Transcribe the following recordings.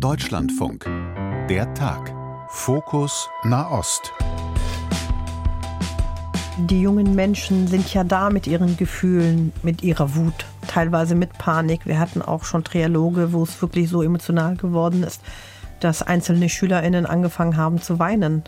Deutschlandfunk. Der Tag. Fokus Nahost. Die jungen Menschen sind ja da mit ihren Gefühlen, mit ihrer Wut, teilweise mit Panik. Wir hatten auch schon Trialoge, wo es wirklich so emotional geworden ist, dass einzelne SchülerInnen angefangen haben zu weinen.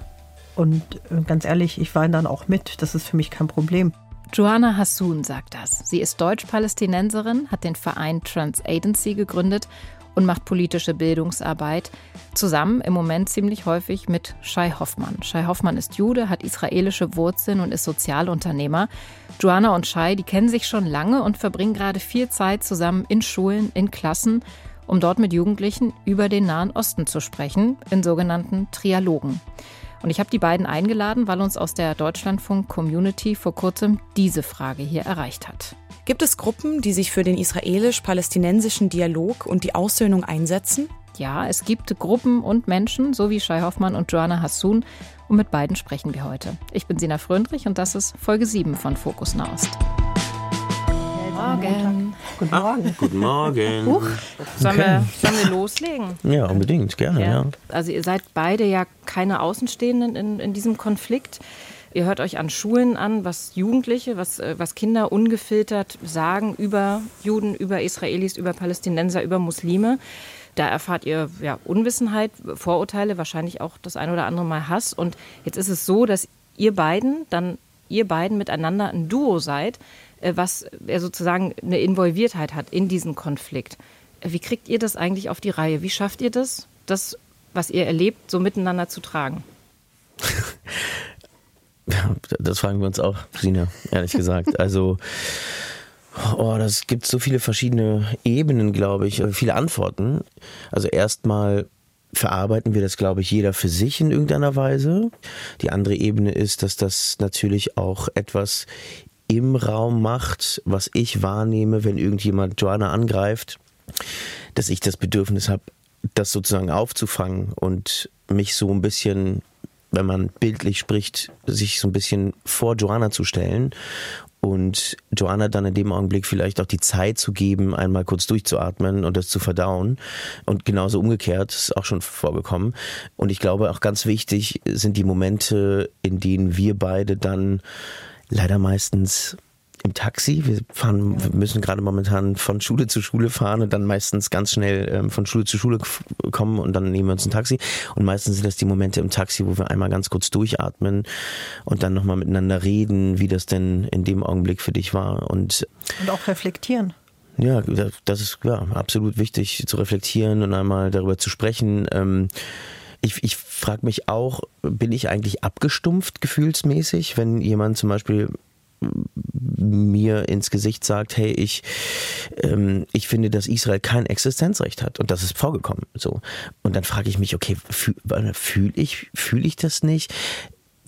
Und äh, ganz ehrlich, ich weine dann auch mit. Das ist für mich kein Problem. Joanna Hassoun sagt das. Sie ist Deutsch-Palästinenserin, hat den Verein Trans Agency gegründet und macht politische Bildungsarbeit. Zusammen im Moment ziemlich häufig mit Shai Hoffmann. Shai Hoffmann ist Jude, hat israelische Wurzeln und ist Sozialunternehmer. Joanna und Shai, die kennen sich schon lange und verbringen gerade viel Zeit zusammen in Schulen, in Klassen, um dort mit Jugendlichen über den Nahen Osten zu sprechen, in sogenannten Trialogen. Und ich habe die beiden eingeladen, weil uns aus der Deutschlandfunk-Community vor kurzem diese Frage hier erreicht hat. Gibt es Gruppen, die sich für den israelisch-palästinensischen Dialog und die Aussöhnung einsetzen? Ja, es gibt Gruppen und Menschen, so wie Shai Hoffmann und Joanna Hassoun. Und mit beiden sprechen wir heute. Ich bin Sina Fröndrich und das ist Folge 7 von Fokus Nahost. Morgen. Guten Morgen. Ah, guten Morgen. Huch. Sollen, wir, sollen wir loslegen? Ja, unbedingt, gerne, ja. Also ihr seid beide ja keine Außenstehenden in, in diesem Konflikt. Ihr hört euch an Schulen an, was Jugendliche, was, äh, was Kinder ungefiltert sagen über Juden, über Israelis, über Palästinenser, über Muslime. Da erfahrt ihr ja, Unwissenheit, Vorurteile, wahrscheinlich auch das ein oder andere Mal Hass. Und jetzt ist es so, dass ihr beiden dann ihr beiden miteinander ein Duo seid, äh, was er sozusagen eine Involviertheit hat in diesen Konflikt. Wie kriegt ihr das eigentlich auf die Reihe? Wie schafft ihr das, das, was ihr erlebt, so miteinander zu tragen? Das fragen wir uns auch, Sina, ehrlich gesagt. Also, oh, das gibt so viele verschiedene Ebenen, glaube ich, äh, viele Antworten. Also erstmal verarbeiten wir das, glaube ich, jeder für sich in irgendeiner Weise. Die andere Ebene ist, dass das natürlich auch etwas im Raum macht, was ich wahrnehme, wenn irgendjemand Joanna angreift, dass ich das Bedürfnis habe, das sozusagen aufzufangen und mich so ein bisschen, wenn man bildlich spricht, sich so ein bisschen vor Joanna zu stellen und Joanna dann in dem Augenblick vielleicht auch die Zeit zu geben, einmal kurz durchzuatmen und das zu verdauen. Und genauso umgekehrt ist auch schon vorgekommen. Und ich glaube auch ganz wichtig sind die Momente, in denen wir beide dann leider meistens im Taxi. Wir fahren, wir müssen gerade momentan von Schule zu Schule fahren und dann meistens ganz schnell ähm, von Schule zu Schule kommen und dann nehmen wir uns ein Taxi. Und meistens sind das die Momente im Taxi, wo wir einmal ganz kurz durchatmen und dann nochmal miteinander reden, wie das denn in dem Augenblick für dich war. Und, und auch reflektieren. Ja, das ist ja, absolut wichtig zu reflektieren und einmal darüber zu sprechen. Ähm, ich, ich frage mich auch, bin ich eigentlich abgestumpft gefühlsmäßig, wenn jemand zum Beispiel mir ins Gesicht sagt, hey, ich, ähm, ich finde, dass Israel kein Existenzrecht hat und das ist vorgekommen. So. Und dann frage ich mich, okay, fühle fühl ich, fühl ich das nicht?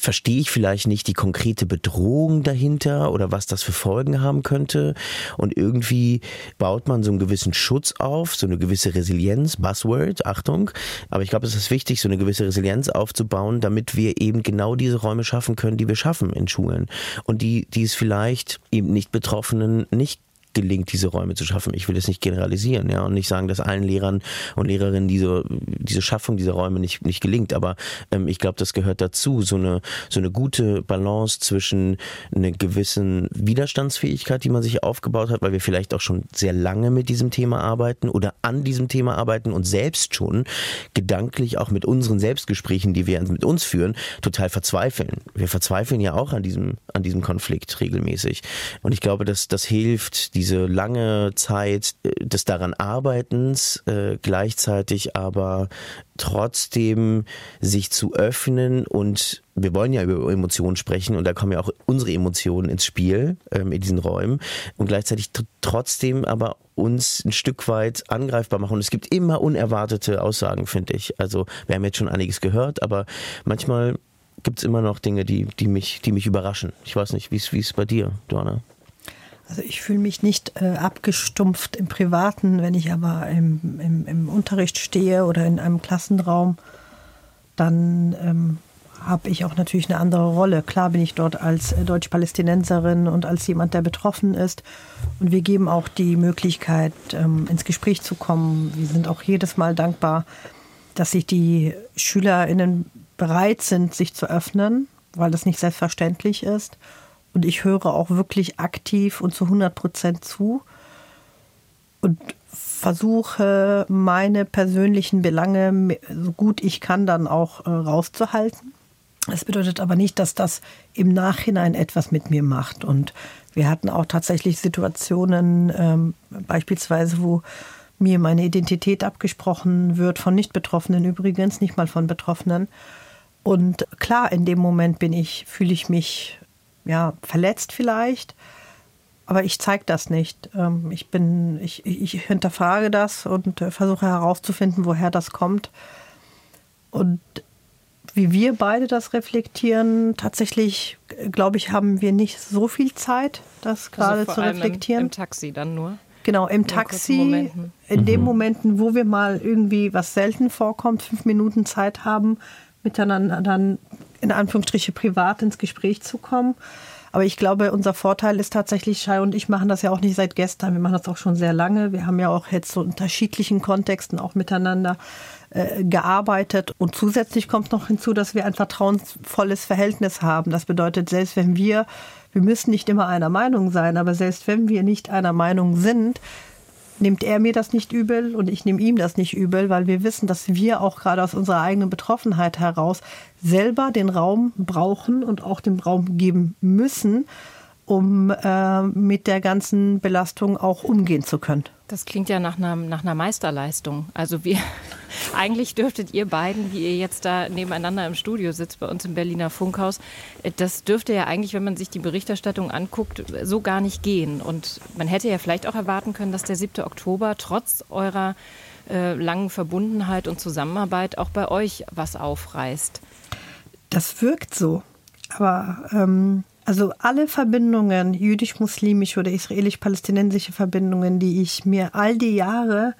Verstehe ich vielleicht nicht die konkrete Bedrohung dahinter oder was das für Folgen haben könnte. Und irgendwie baut man so einen gewissen Schutz auf, so eine gewisse Resilienz, Buzzword, Achtung. Aber ich glaube, es ist wichtig, so eine gewisse Resilienz aufzubauen, damit wir eben genau diese Räume schaffen können, die wir schaffen in Schulen. Und die, die es vielleicht eben nicht Betroffenen nicht gelingt, diese Räume zu schaffen. Ich will das nicht generalisieren, ja, und nicht sagen, dass allen Lehrern und Lehrerinnen diese, diese Schaffung dieser Räume nicht, nicht gelingt. Aber ähm, ich glaube, das gehört dazu, so eine, so eine gute Balance zwischen einer gewissen Widerstandsfähigkeit, die man sich aufgebaut hat, weil wir vielleicht auch schon sehr lange mit diesem Thema arbeiten oder an diesem Thema arbeiten und selbst schon gedanklich auch mit unseren Selbstgesprächen, die wir mit uns führen, total verzweifeln. Wir verzweifeln ja auch an diesem, an diesem Konflikt regelmäßig. Und ich glaube, dass das hilft, diese lange Zeit äh, des daran Arbeitens, äh, gleichzeitig aber trotzdem sich zu öffnen und wir wollen ja über Emotionen sprechen und da kommen ja auch unsere Emotionen ins Spiel ähm, in diesen Räumen und gleichzeitig trotzdem aber uns ein Stück weit angreifbar machen. Und es gibt immer unerwartete Aussagen, finde ich. Also wir haben jetzt schon einiges gehört, aber manchmal gibt es immer noch Dinge, die, die, mich, die mich überraschen. Ich weiß nicht, wie es bei dir, Dorna? Also ich fühle mich nicht äh, abgestumpft im Privaten, wenn ich aber im, im, im, Unterricht stehe oder in einem Klassenraum, dann ähm, habe ich auch natürlich eine andere Rolle. Klar bin ich dort als äh, Deutsch-Palästinenserin und als jemand, der betroffen ist. Und wir geben auch die Möglichkeit, ähm, ins Gespräch zu kommen. Wir sind auch jedes Mal dankbar, dass sich die SchülerInnen bereit sind, sich zu öffnen, weil das nicht selbstverständlich ist. Und ich höre auch wirklich aktiv und zu 100 Prozent zu und versuche, meine persönlichen Belange so gut ich kann dann auch äh, rauszuhalten. Das bedeutet aber nicht, dass das im Nachhinein etwas mit mir macht. Und wir hatten auch tatsächlich Situationen, ähm, beispielsweise, wo mir meine Identität abgesprochen wird, von Nicht-Betroffenen übrigens, nicht mal von Betroffenen. Und klar, in dem Moment bin ich, fühle ich mich ja, verletzt vielleicht, aber ich zeige das nicht. Ähm, ich bin, ich, ich hinterfrage das und äh, versuche herauszufinden, woher das kommt. Und wie wir beide das reflektieren, tatsächlich, glaube ich, haben wir nicht so viel Zeit, das also gerade also zu reflektieren. Im, Im, Taxi dann nur? Genau, im Taxi, in den mhm. Momenten, wo wir mal irgendwie, was selten vorkommt, fünf Minuten Zeit haben, miteinander dann in Anführungsstriche privat ins Gespräch zu kommen. Aber ich glaube, unser Vorteil ist tatsächlich, Shai und ich machen das ja auch nicht seit gestern, wir machen das auch schon sehr lange. Wir haben ja auch jetzt so unterschiedlichen Kontexten auch miteinander äh, gearbeitet. Und zusätzlich kommt noch hinzu, dass wir ein vertrauensvolles Verhältnis haben. Das bedeutet, selbst wenn wir, wir müssen nicht immer einer Meinung sein, aber selbst wenn wir nicht einer Meinung sind, nimmt er mir das nicht übel und ich nehme ihm das nicht übel, weil wir wissen, dass wir auch gerade aus unserer eigenen Betroffenheit heraus selber den Raum brauchen und auch den Raum geben müssen, um äh, mit der ganzen Belastung auch umgehen zu können. Das klingt ja nach einer, nach einer Meisterleistung. Also wir, eigentlich dürftet ihr beiden, wie ihr jetzt da nebeneinander im Studio sitzt, bei uns im Berliner Funkhaus, äh, das dürfte ja eigentlich, wenn man sich die Berichterstattung anguckt, so gar nicht gehen. Und man hätte ja vielleicht auch erwarten können, dass der 7. Oktober trotz eurer äh, langen Verbundenheit und Zusammenarbeit auch bei euch was aufreißt. Das wirkt so. Aber ähm, also alle Verbindungen, jüdisch-muslimische oder israelisch-palästinensische Verbindungen, die ich mir all die Jahre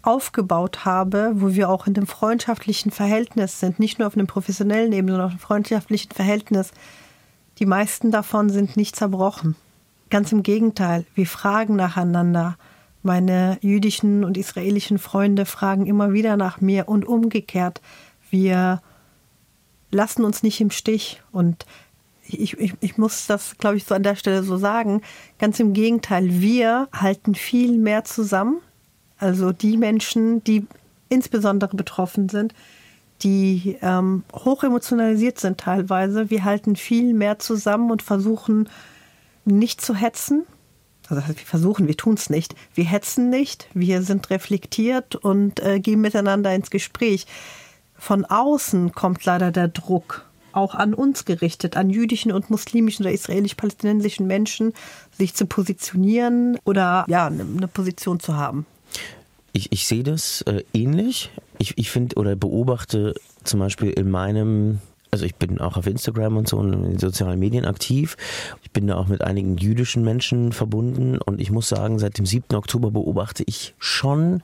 aufgebaut habe, wo wir auch in einem freundschaftlichen Verhältnis sind, nicht nur auf einem professionellen Ebene, sondern auf einem freundschaftlichen Verhältnis, die meisten davon sind nicht zerbrochen. Ganz im Gegenteil, wir fragen nacheinander. Meine jüdischen und israelischen Freunde fragen immer wieder nach mir und umgekehrt. Wir lassen uns nicht im Stich und ich, ich, ich muss das, glaube ich, so an der Stelle so sagen. Ganz im Gegenteil, wir halten viel mehr zusammen. Also die Menschen, die insbesondere betroffen sind, die ähm, hoch emotionalisiert sind teilweise. Wir halten viel mehr zusammen und versuchen nicht zu hetzen. Also wir versuchen, wir tun es nicht. Wir hetzen nicht, wir sind reflektiert und äh, gehen miteinander ins Gespräch. Von außen kommt leider der Druck auch an uns gerichtet, an jüdischen und muslimischen oder israelisch-palästinensischen Menschen, sich zu positionieren oder ja, eine Position zu haben. Ich, ich sehe das äh, ähnlich. Ich, ich finde oder beobachte zum Beispiel in meinem also ich bin auch auf Instagram und so und in den sozialen Medien aktiv. Ich bin da auch mit einigen jüdischen Menschen verbunden und ich muss sagen, seit dem 7. Oktober beobachte ich schon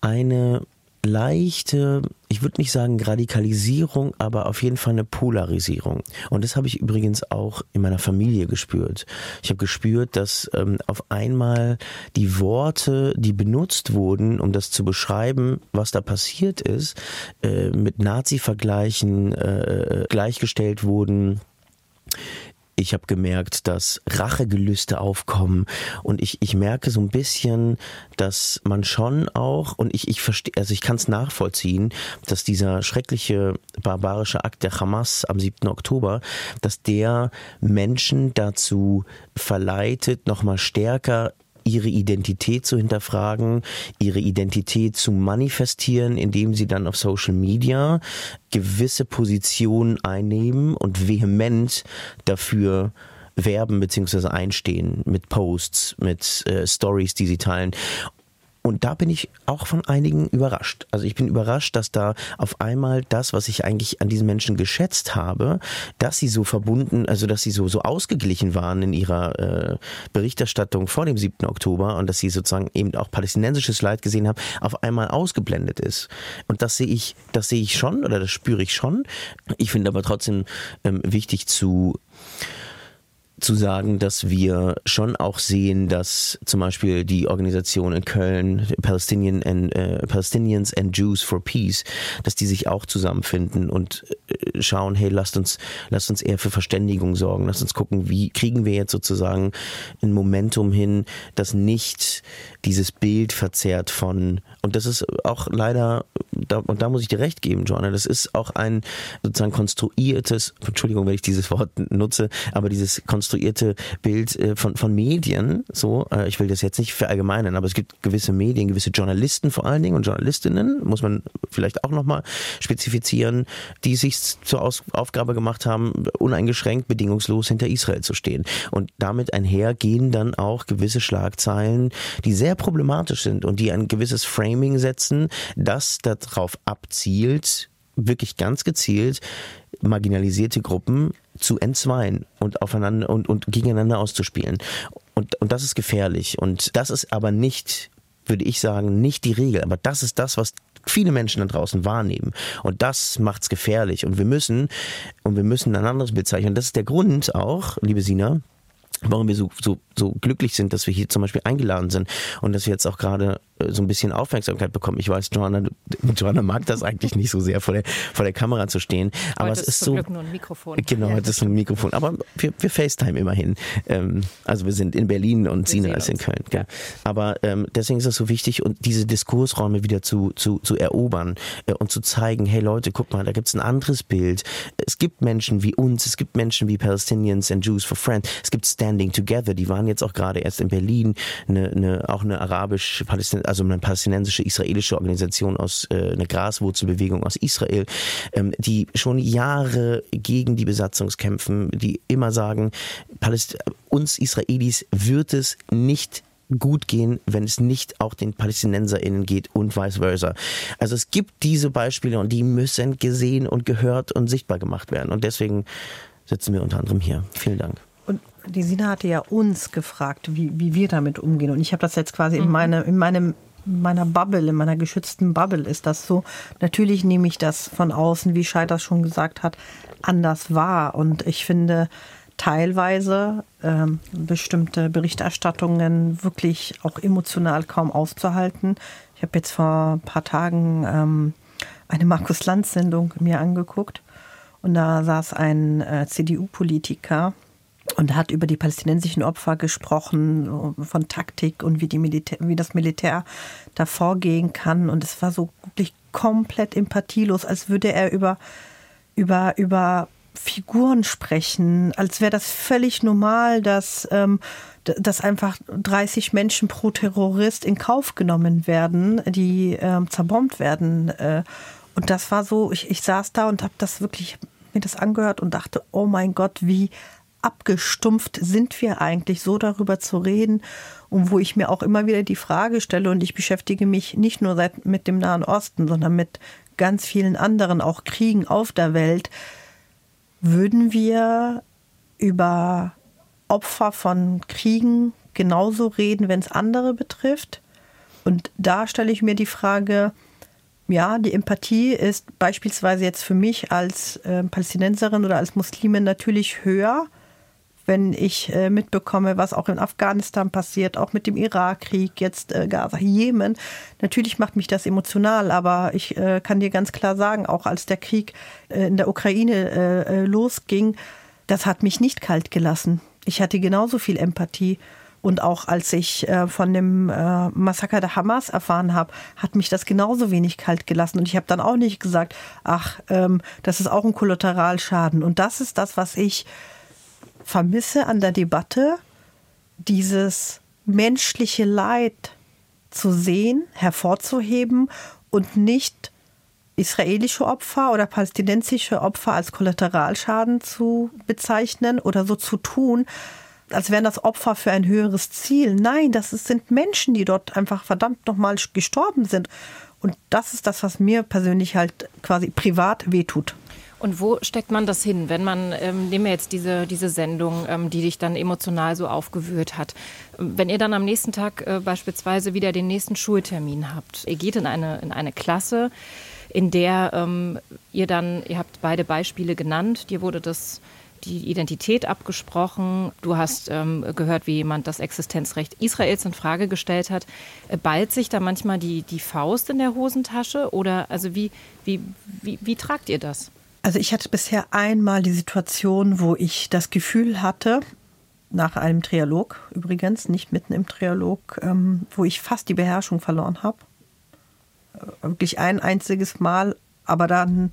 eine leichte, ich würde nicht sagen Radikalisierung, aber auf jeden Fall eine Polarisierung. Und das habe ich übrigens auch in meiner Familie gespürt. Ich habe gespürt, dass ähm, auf einmal die Worte, die benutzt wurden, um das zu beschreiben, was da passiert ist, äh, mit Nazi-Vergleichen äh, gleichgestellt wurden ich habe gemerkt, dass Rachegelüste aufkommen und ich, ich merke so ein bisschen, dass man schon auch, und ich, ich verstehe, also ich kann es nachvollziehen, dass dieser schreckliche barbarische Akt der Hamas am 7. Oktober, dass der Menschen dazu verleitet, nochmal stärker ihre Identität zu hinterfragen, ihre Identität zu manifestieren, indem sie dann auf Social Media gewisse Positionen einnehmen und vehement dafür werben bzw. einstehen mit Posts, mit äh, Stories, die sie teilen. Und da bin ich auch von einigen überrascht. Also ich bin überrascht, dass da auf einmal das, was ich eigentlich an diesen Menschen geschätzt habe, dass sie so verbunden, also dass sie so, so ausgeglichen waren in ihrer äh, Berichterstattung vor dem 7. Oktober und dass sie sozusagen eben auch palästinensisches Leid gesehen haben, auf einmal ausgeblendet ist. Und das sehe ich, das sehe ich schon oder das spüre ich schon. Ich finde aber trotzdem ähm, wichtig zu zu sagen, dass wir schon auch sehen, dass zum Beispiel die Organisation in Köln, Palestinian and, äh, Palestinians and Jews for Peace, dass die sich auch zusammenfinden und äh, schauen, hey, lasst uns, lasst uns eher für Verständigung sorgen, lasst uns gucken, wie kriegen wir jetzt sozusagen ein Momentum hin, das nicht dieses Bild verzerrt von, und das ist auch leider, da, und da muss ich dir recht geben, Joanna, das ist auch ein sozusagen konstruiertes, Entschuldigung, wenn ich dieses Wort nutze, aber dieses konstruierte Bild äh, von, von Medien, so, äh, ich will das jetzt nicht verallgemeinern, aber es gibt gewisse Medien, gewisse Journalisten vor allen Dingen und Journalistinnen, muss man vielleicht auch nochmal spezifizieren, die sich zur Aus Aufgabe gemacht haben, uneingeschränkt, bedingungslos hinter Israel zu stehen. Und damit einher gehen dann auch gewisse Schlagzeilen, die sehr problematisch sind und die ein gewisses Framing setzen, das darauf abzielt, wirklich ganz gezielt marginalisierte Gruppen zu entzweien und aufeinander und, und gegeneinander auszuspielen. Und, und das ist gefährlich. Und das ist aber nicht, würde ich sagen, nicht die Regel. Aber das ist das, was viele Menschen da draußen wahrnehmen. Und das macht's gefährlich. Und wir müssen, und wir müssen ein anderes bezeichnen. Und das ist der Grund auch, liebe Sina, warum wir so, so, so glücklich sind, dass wir hier zum Beispiel eingeladen sind und dass wir jetzt auch gerade so ein bisschen Aufmerksamkeit bekommen. Ich weiß, Joanna, Joanna mag das eigentlich nicht so sehr, vor der, vor der Kamera zu stehen. Aber heute es ist, ist so. Glück nur ein Mikrofon. Genau, Ja, das ist ein Mikrofon. Aber wir, wir FaceTime immerhin. Ähm, also wir sind in Berlin und Sina ist in. Köln. Ja. Aber ähm, deswegen ist es so wichtig, und diese Diskursräume wieder zu, zu, zu erobern äh, und zu zeigen, hey Leute, guck mal, da gibt es ein anderes Bild. Es gibt Menschen wie uns, es gibt Menschen wie Palestinians and Jews for Friends, es gibt Standing Together, die waren jetzt auch gerade erst in Berlin, eine, eine, auch eine arabisch-palästinensische, also eine palästinensische israelische Organisation aus, äh, eine Graswurzelbewegung aus Israel, ähm, die schon Jahre gegen die Besatzung kämpfen, die immer sagen, Paläst uns Israelis wird es nicht gut gehen, wenn es nicht auch den PalästinenserInnen geht und vice versa. Also es gibt diese Beispiele und die müssen gesehen und gehört und sichtbar gemacht werden. Und deswegen sitzen wir unter anderem hier. Vielen Dank. Und die Sina hatte ja uns gefragt, wie, wie wir damit umgehen. Und ich habe das jetzt quasi in, meine, in meinem in meiner Bubble, in meiner geschützten Bubble ist das so. Natürlich nehme ich das von außen, wie Schei das schon gesagt hat, anders wahr. Und ich finde teilweise ähm, bestimmte Berichterstattungen wirklich auch emotional kaum auszuhalten. Ich habe jetzt vor ein paar Tagen ähm, eine Markus-Lanz-Sendung mir angeguckt. Und da saß ein äh, CDU-Politiker und hat über die palästinensischen Opfer gesprochen, von Taktik und wie, die Militär, wie das Militär da vorgehen kann. Und es war so wirklich komplett empathielos, als würde er über, über, über Figuren sprechen, als wäre das völlig normal, dass, ähm, dass einfach 30 Menschen pro Terrorist in Kauf genommen werden, die ähm, zerbombt werden. Äh, und das war so, ich, ich saß da und habe das wirklich mir das angehört und dachte, oh mein Gott, wie abgestumpft sind wir eigentlich, so darüber zu reden. Und wo ich mir auch immer wieder die Frage stelle, und ich beschäftige mich nicht nur seit, mit dem Nahen Osten, sondern mit ganz vielen anderen, auch Kriegen auf der Welt, würden wir über Opfer von Kriegen genauso reden, wenn es andere betrifft? Und da stelle ich mir die Frage, ja, die Empathie ist beispielsweise jetzt für mich als äh, Palästinenserin oder als Muslimin natürlich höher, wenn ich äh, mitbekomme, was auch in Afghanistan passiert, auch mit dem Irakkrieg, jetzt äh, Gaza, Jemen. Natürlich macht mich das emotional, aber ich äh, kann dir ganz klar sagen, auch als der Krieg in der Ukraine losging, das hat mich nicht kalt gelassen. Ich hatte genauso viel Empathie. Und auch als ich von dem Massaker der Hamas erfahren habe, hat mich das genauso wenig kalt gelassen. Und ich habe dann auch nicht gesagt, ach, ähm, das ist auch ein Kollateralschaden. Und das ist das, was ich vermisse an der Debatte, dieses menschliche Leid zu sehen, hervorzuheben und nicht israelische Opfer oder palästinensische Opfer als Kollateralschaden zu bezeichnen oder so zu tun, als wären das Opfer für ein höheres Ziel. Nein, das sind Menschen, die dort einfach verdammt nochmal gestorben sind. Und das ist das, was mir persönlich halt quasi privat wehtut. Und wo steckt man das hin, wenn man, ähm, nehmen wir jetzt diese, diese Sendung, ähm, die dich dann emotional so aufgewühlt hat, wenn ihr dann am nächsten Tag äh, beispielsweise wieder den nächsten Schultermin habt, ihr geht in eine, in eine Klasse, in der ähm, ihr dann, ihr habt beide Beispiele genannt, dir wurde das die Identität abgesprochen. Du hast ähm, gehört, wie jemand das Existenzrecht Israels in Frage gestellt hat. Äh, ballt sich da manchmal die, die Faust in der Hosentasche? Oder also wie, wie, wie, wie tragt ihr das? Also ich hatte bisher einmal die Situation, wo ich das Gefühl hatte, nach einem Trialog übrigens, nicht mitten im Trialog, ähm, wo ich fast die Beherrschung verloren habe. Äh, wirklich ein einziges Mal, aber dann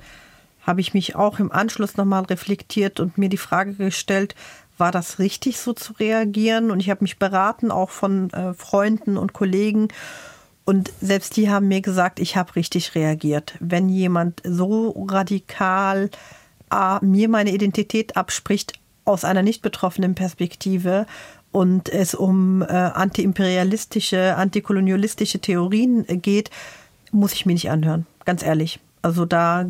habe ich mich auch im Anschluss nochmal reflektiert und mir die Frage gestellt, war das richtig so zu reagieren? Und ich habe mich beraten, auch von äh, Freunden und Kollegen. Und selbst die haben mir gesagt, ich habe richtig reagiert. Wenn jemand so radikal A, mir meine Identität abspricht aus einer nicht betroffenen Perspektive und es um äh, antiimperialistische, antikolonialistische Theorien geht, muss ich mir nicht anhören. Ganz ehrlich. Also da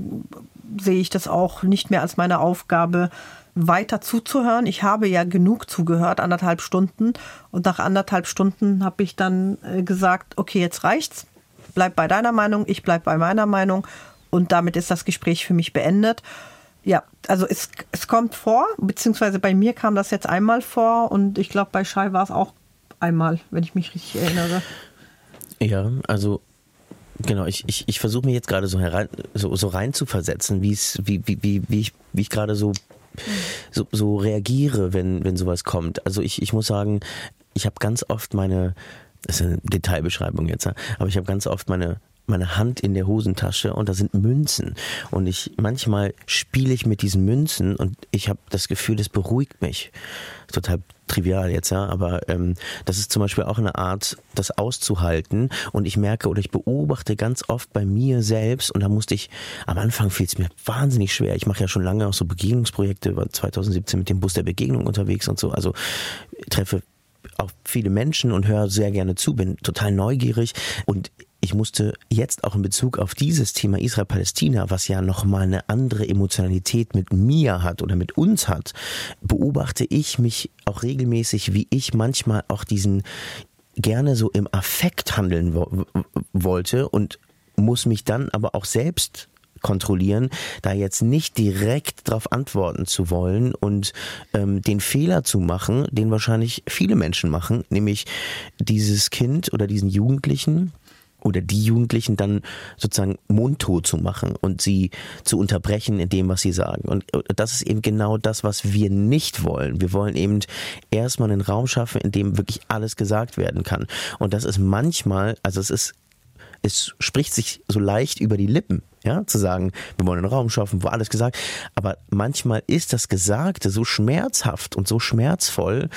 sehe ich das auch nicht mehr als meine Aufgabe, weiter zuzuhören. Ich habe ja genug zugehört, anderthalb Stunden. Und nach anderthalb Stunden habe ich dann äh, gesagt, okay, jetzt reicht's. Bleib bei deiner Meinung, ich bleib bei meiner Meinung. Und damit ist das Gespräch für mich beendet. Ja, also es, es kommt vor, beziehungsweise bei mir kam das jetzt einmal vor und ich glaube, bei Schei war es auch einmal, wenn ich mich richtig erinnere. Ja, also Genau, ich, ich, ich versuche mir jetzt gerade so, herein, so, so rein zu versetzen, wie, wie, wie, wie ich, wie ich gerade so, so, so reagiere, wenn, wenn sowas kommt. Also ich, ich muss sagen, ich habe ganz oft meine, das ist eine Detailbeschreibung jetzt, aber ich habe ganz oft meine meine Hand in der Hosentasche und da sind Münzen. Und ich manchmal spiele ich mit diesen Münzen und ich habe das Gefühl, das beruhigt mich. Total trivial jetzt, ja, aber ähm, das ist zum Beispiel auch eine Art, das auszuhalten. Und ich merke oder ich beobachte ganz oft bei mir selbst und da musste ich, am Anfang fiel es mir wahnsinnig schwer. Ich mache ja schon lange auch so Begegnungsprojekte, war 2017 mit dem Bus der Begegnung unterwegs und so. Also treffe auch viele Menschen und höre sehr gerne zu, bin total neugierig und ich musste jetzt auch in Bezug auf dieses Thema Israel-Palästina, was ja nochmal eine andere Emotionalität mit mir hat oder mit uns hat, beobachte ich mich auch regelmäßig, wie ich manchmal auch diesen gerne so im Affekt handeln wo wollte und muss mich dann aber auch selbst kontrollieren, da jetzt nicht direkt darauf antworten zu wollen und ähm, den Fehler zu machen, den wahrscheinlich viele Menschen machen, nämlich dieses Kind oder diesen Jugendlichen oder die Jugendlichen dann sozusagen mundtot zu machen und sie zu unterbrechen in dem, was sie sagen. Und das ist eben genau das, was wir nicht wollen. Wir wollen eben erstmal einen Raum schaffen, in dem wirklich alles gesagt werden kann. Und das ist manchmal, also es ist es spricht sich so leicht über die Lippen, ja, zu sagen, wir wollen einen Raum schaffen, wo alles gesagt, aber manchmal ist das Gesagte so schmerzhaft und so schmerzvoll,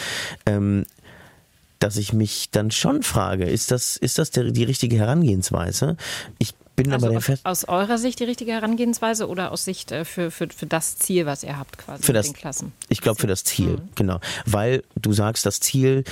ähm, dass ich mich dann schon frage, ist das, ist das der, die richtige Herangehensweise? Ich bin also aber der aus, Fest aus eurer Sicht die richtige Herangehensweise oder aus Sicht äh, für, für, für das Ziel, was ihr habt quasi für das, den Klassen? Ich glaube für das Ziel, mhm. genau. Weil du sagst, das Ziel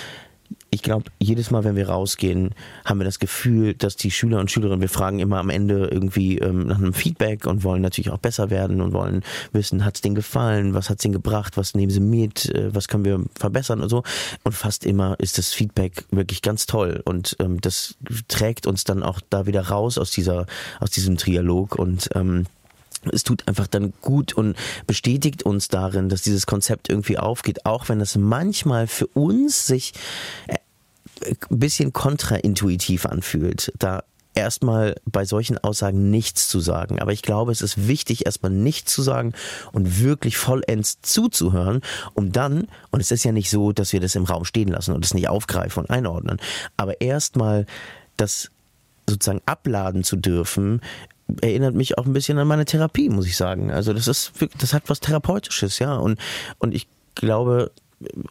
ich glaube, jedes Mal, wenn wir rausgehen, haben wir das Gefühl, dass die Schüler und Schülerinnen, wir fragen immer am Ende irgendwie ähm, nach einem Feedback und wollen natürlich auch besser werden und wollen wissen, hat es denen gefallen, was hat es denen gebracht, was nehmen sie mit, äh, was können wir verbessern und so. Und fast immer ist das Feedback wirklich ganz toll und ähm, das trägt uns dann auch da wieder raus aus dieser, aus diesem Trialog und ähm, es tut einfach dann gut und bestätigt uns darin, dass dieses Konzept irgendwie aufgeht, auch wenn es manchmal für uns sich ein bisschen kontraintuitiv anfühlt. Da erstmal bei solchen Aussagen nichts zu sagen. Aber ich glaube, es ist wichtig, erstmal nichts zu sagen und wirklich vollends zuzuhören, um dann, und es ist ja nicht so, dass wir das im Raum stehen lassen und es nicht aufgreifen und einordnen, aber erstmal das sozusagen abladen zu dürfen, erinnert mich auch ein bisschen an meine Therapie, muss ich sagen. Also das ist, das hat was Therapeutisches, ja. Und, und ich glaube,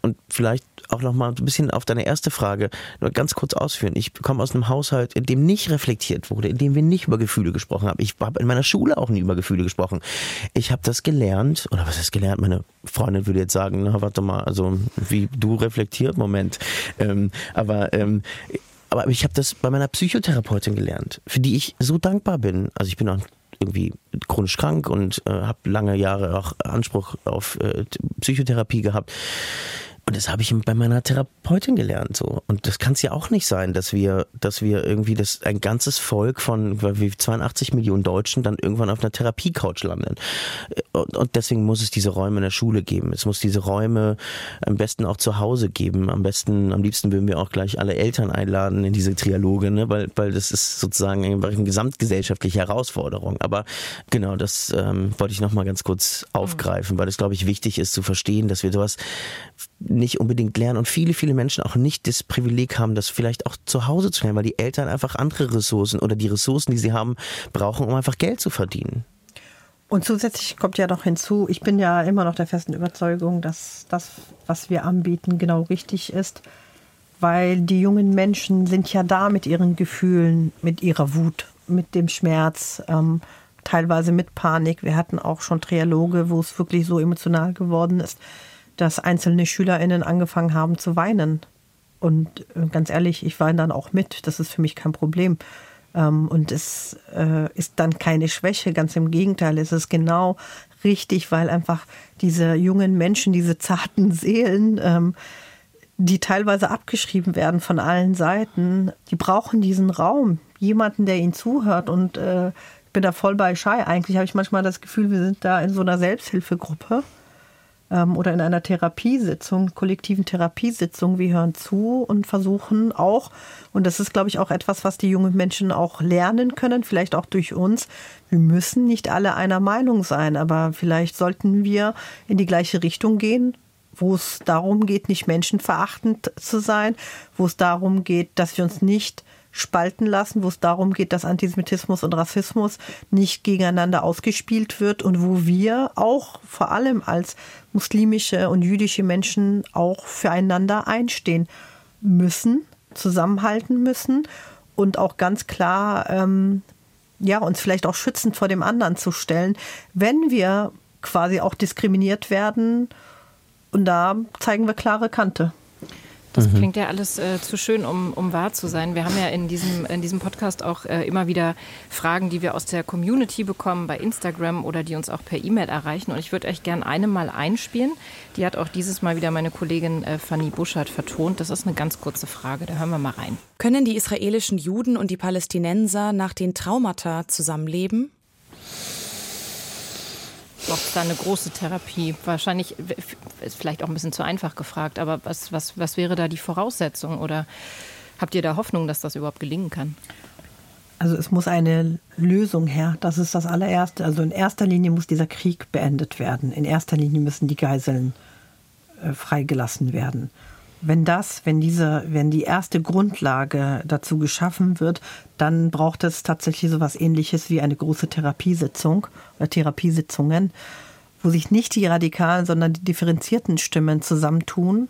und vielleicht auch noch mal ein bisschen auf deine erste Frage nur ganz kurz ausführen. Ich komme aus einem Haushalt, in dem nicht reflektiert wurde, in dem wir nicht über Gefühle gesprochen haben. Ich habe in meiner Schule auch nie über Gefühle gesprochen. Ich habe das gelernt, oder was ist gelernt? Meine Freundin würde jetzt sagen, na, warte mal, also wie du reflektiert, Moment. Ähm, aber ähm, aber ich habe das bei meiner Psychotherapeutin gelernt, für die ich so dankbar bin. Also ich bin auch irgendwie chronisch krank und äh, habe lange Jahre auch Anspruch auf äh, Psychotherapie gehabt. Und das habe ich bei meiner Therapeutin gelernt so. Und das kann es ja auch nicht sein, dass wir, dass wir irgendwie das ein ganzes Volk von wie 82 Millionen Deutschen dann irgendwann auf einer Therapiecouch landen. Und, und deswegen muss es diese Räume in der Schule geben. Es muss diese Räume am besten auch zu Hause geben. Am besten, am liebsten würden wir auch gleich alle Eltern einladen in diese Trialoge, ne? weil, weil das ist sozusagen eine gesamtgesellschaftliche Herausforderung. Aber genau, das ähm, wollte ich nochmal ganz kurz aufgreifen, weil es, glaube ich, wichtig ist zu verstehen, dass wir sowas nicht unbedingt lernen und viele, viele Menschen auch nicht das Privileg haben, das vielleicht auch zu Hause zu lernen, weil die Eltern einfach andere Ressourcen oder die Ressourcen, die sie haben, brauchen, um einfach Geld zu verdienen. Und zusätzlich kommt ja noch hinzu, ich bin ja immer noch der festen Überzeugung, dass das, was wir anbieten, genau richtig ist, weil die jungen Menschen sind ja da mit ihren Gefühlen, mit ihrer Wut, mit dem Schmerz, ähm, teilweise mit Panik. Wir hatten auch schon Trialoge, wo es wirklich so emotional geworden ist dass einzelne SchülerInnen angefangen haben zu weinen. Und äh, ganz ehrlich, ich weine dann auch mit. Das ist für mich kein Problem. Ähm, und es äh, ist dann keine Schwäche, ganz im Gegenteil, es ist genau richtig, weil einfach diese jungen Menschen, diese zarten Seelen, ähm, die teilweise abgeschrieben werden von allen Seiten, die brauchen diesen Raum, jemanden, der ihnen zuhört. Und äh, ich bin da voll bei Schei. Eigentlich habe ich manchmal das Gefühl, wir sind da in so einer Selbsthilfegruppe ähm, oder in einer Therapiesitzung, kollektiven Therapiesitzung. Wir hören zu und versuchen auch, und das ist, glaube ich, auch etwas, was die jungen Menschen auch lernen können, vielleicht auch durch uns. Wir müssen nicht alle einer Meinung sein, aber vielleicht sollten wir in die gleiche Richtung gehen, wo es darum geht, nicht menschenverachtend zu sein, wo es darum geht, dass wir uns nicht spalten lassen, wo es darum geht, dass Antisemitismus und Rassismus nicht gegeneinander ausgespielt wird und wo wir auch vor allem als muslimische und jüdische Menschen auch füreinander einstehen müssen, zusammenhalten müssen und auch ganz klar ähm, ja, uns vielleicht auch schützend vor dem anderen zu stellen, wenn wir quasi auch diskriminiert werden. Und da zeigen wir klare Kante. Das mhm. klingt ja alles äh, zu schön, um, um wahr zu sein. Wir haben ja in diesem, in diesem Podcast auch äh, immer wieder Fragen, die wir aus der Community bekommen bei Instagram oder die uns auch per E-Mail erreichen. Und ich würde euch gerne eine mal einspielen. Die hat auch dieses Mal wieder meine Kollegin äh, Fanny Buschert vertont. Das ist eine ganz kurze Frage. Da hören wir mal rein. Können die israelischen Juden und die Palästinenser nach den Traumata zusammenleben? Braucht es da eine große Therapie? Wahrscheinlich ist vielleicht auch ein bisschen zu einfach gefragt, aber was, was, was wäre da die Voraussetzung? Oder habt ihr da Hoffnung, dass das überhaupt gelingen kann? Also es muss eine Lösung her. Das ist das allererste. Also in erster Linie muss dieser Krieg beendet werden. In erster Linie müssen die Geiseln äh, freigelassen werden wenn das, wenn diese, wenn die erste Grundlage dazu geschaffen wird, dann braucht es tatsächlich so etwas ähnliches wie eine große Therapiesitzung oder Therapiesitzungen, wo sich nicht die radikalen, sondern die differenzierten Stimmen zusammentun,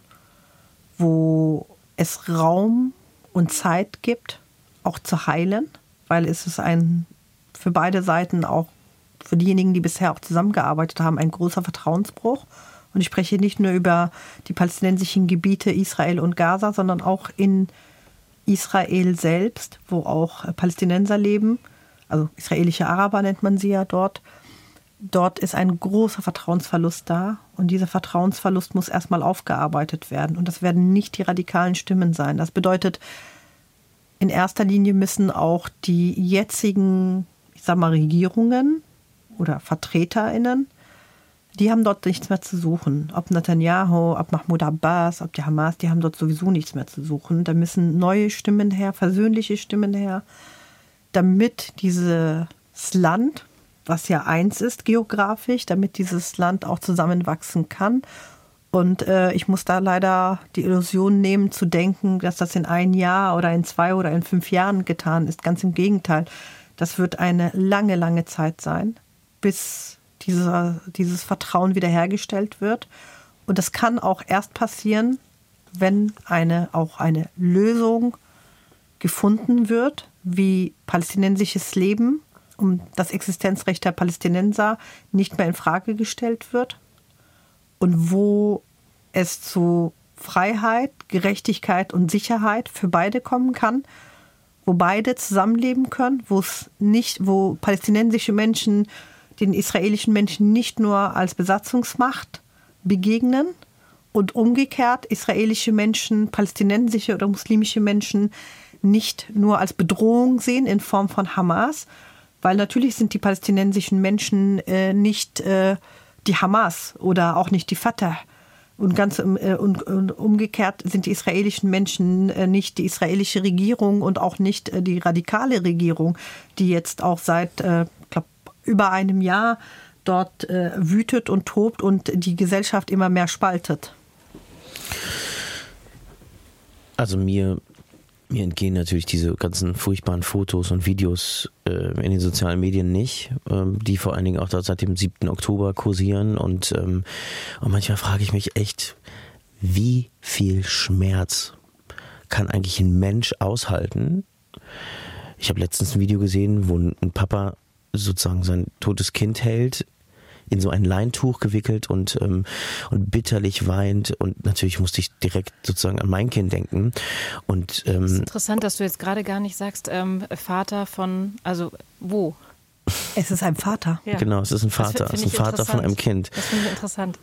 wo es Raum und Zeit gibt, auch zu heilen, weil es ist ein für beide Seiten auch für diejenigen, die bisher auch zusammengearbeitet haben, ein großer Vertrauensbruch. Und ich spreche nicht nur über die palästinensischen Gebiete Israel und Gaza, sondern auch in Israel selbst, wo auch Palästinenser leben. Also israelische Araber nennt man sie ja dort. Dort ist ein großer Vertrauensverlust da und dieser Vertrauensverlust muss erstmal aufgearbeitet werden. Und das werden nicht die radikalen Stimmen sein. Das bedeutet, in erster Linie müssen auch die jetzigen, ich sag mal, Regierungen oder VertreterInnen die haben dort nichts mehr zu suchen. Ob Netanyahu, ob Mahmoud Abbas, ob die Hamas, die haben dort sowieso nichts mehr zu suchen. Da müssen neue Stimmen her, versöhnliche Stimmen her, damit dieses Land, was ja eins ist geografisch, damit dieses Land auch zusammenwachsen kann. Und äh, ich muss da leider die Illusion nehmen, zu denken, dass das in ein Jahr oder in zwei oder in fünf Jahren getan ist. Ganz im Gegenteil. Das wird eine lange, lange Zeit sein, bis dieser, dieses Vertrauen wiederhergestellt wird. Und das kann auch erst passieren, wenn eine, auch eine Lösung gefunden wird, wie palästinensisches Leben um das Existenzrecht der Palästinenser nicht mehr in Frage gestellt wird und wo es zu Freiheit, Gerechtigkeit und Sicherheit für beide kommen kann, wo beide zusammenleben können, wo es nicht, wo palästinensische Menschen den israelischen Menschen nicht nur als Besatzungsmacht begegnen und umgekehrt israelische Menschen, palästinensische oder muslimische Menschen nicht nur als Bedrohung sehen in Form von Hamas, weil natürlich sind die palästinensischen Menschen äh, nicht äh, die Hamas oder auch nicht die Fatah. Und ganz äh, und, und umgekehrt sind die israelischen Menschen äh, nicht die israelische Regierung und auch nicht äh, die radikale Regierung, die jetzt auch seit äh, über einem Jahr dort äh, wütet und tobt und die Gesellschaft immer mehr spaltet. Also mir mir entgehen natürlich diese ganzen furchtbaren Fotos und Videos äh, in den sozialen Medien nicht, ähm, die vor allen Dingen auch seit dem 7. Oktober kursieren. Und, ähm, und manchmal frage ich mich echt, wie viel Schmerz kann eigentlich ein Mensch aushalten? Ich habe letztens ein Video gesehen, wo ein Papa sozusagen sein totes Kind hält in so ein Leintuch gewickelt und, ähm, und bitterlich weint. Und natürlich musste ich direkt sozusagen an mein Kind denken. Und, ähm, das ist interessant, dass du jetzt gerade gar nicht sagst, ähm, Vater von, also wo? Es ist ein Vater. Ja. Genau, es ist ein Vater. Es ist ein Vater von einem Kind. Das finde ich interessant.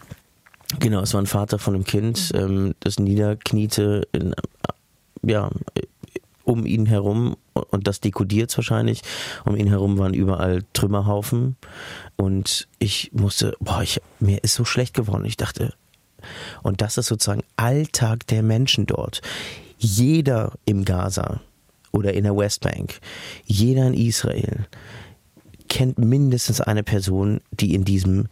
Genau, es war ein Vater von einem Kind, mhm. ähm, das niederkniete in, ja, um ihn herum und das dekodiert wahrscheinlich. Um ihn herum waren überall Trümmerhaufen und ich musste, boah, ich, mir ist so schlecht geworden. Ich dachte, und das ist sozusagen Alltag der Menschen dort. Jeder im Gaza oder in der Westbank, jeder in Israel kennt mindestens eine Person, die in diesem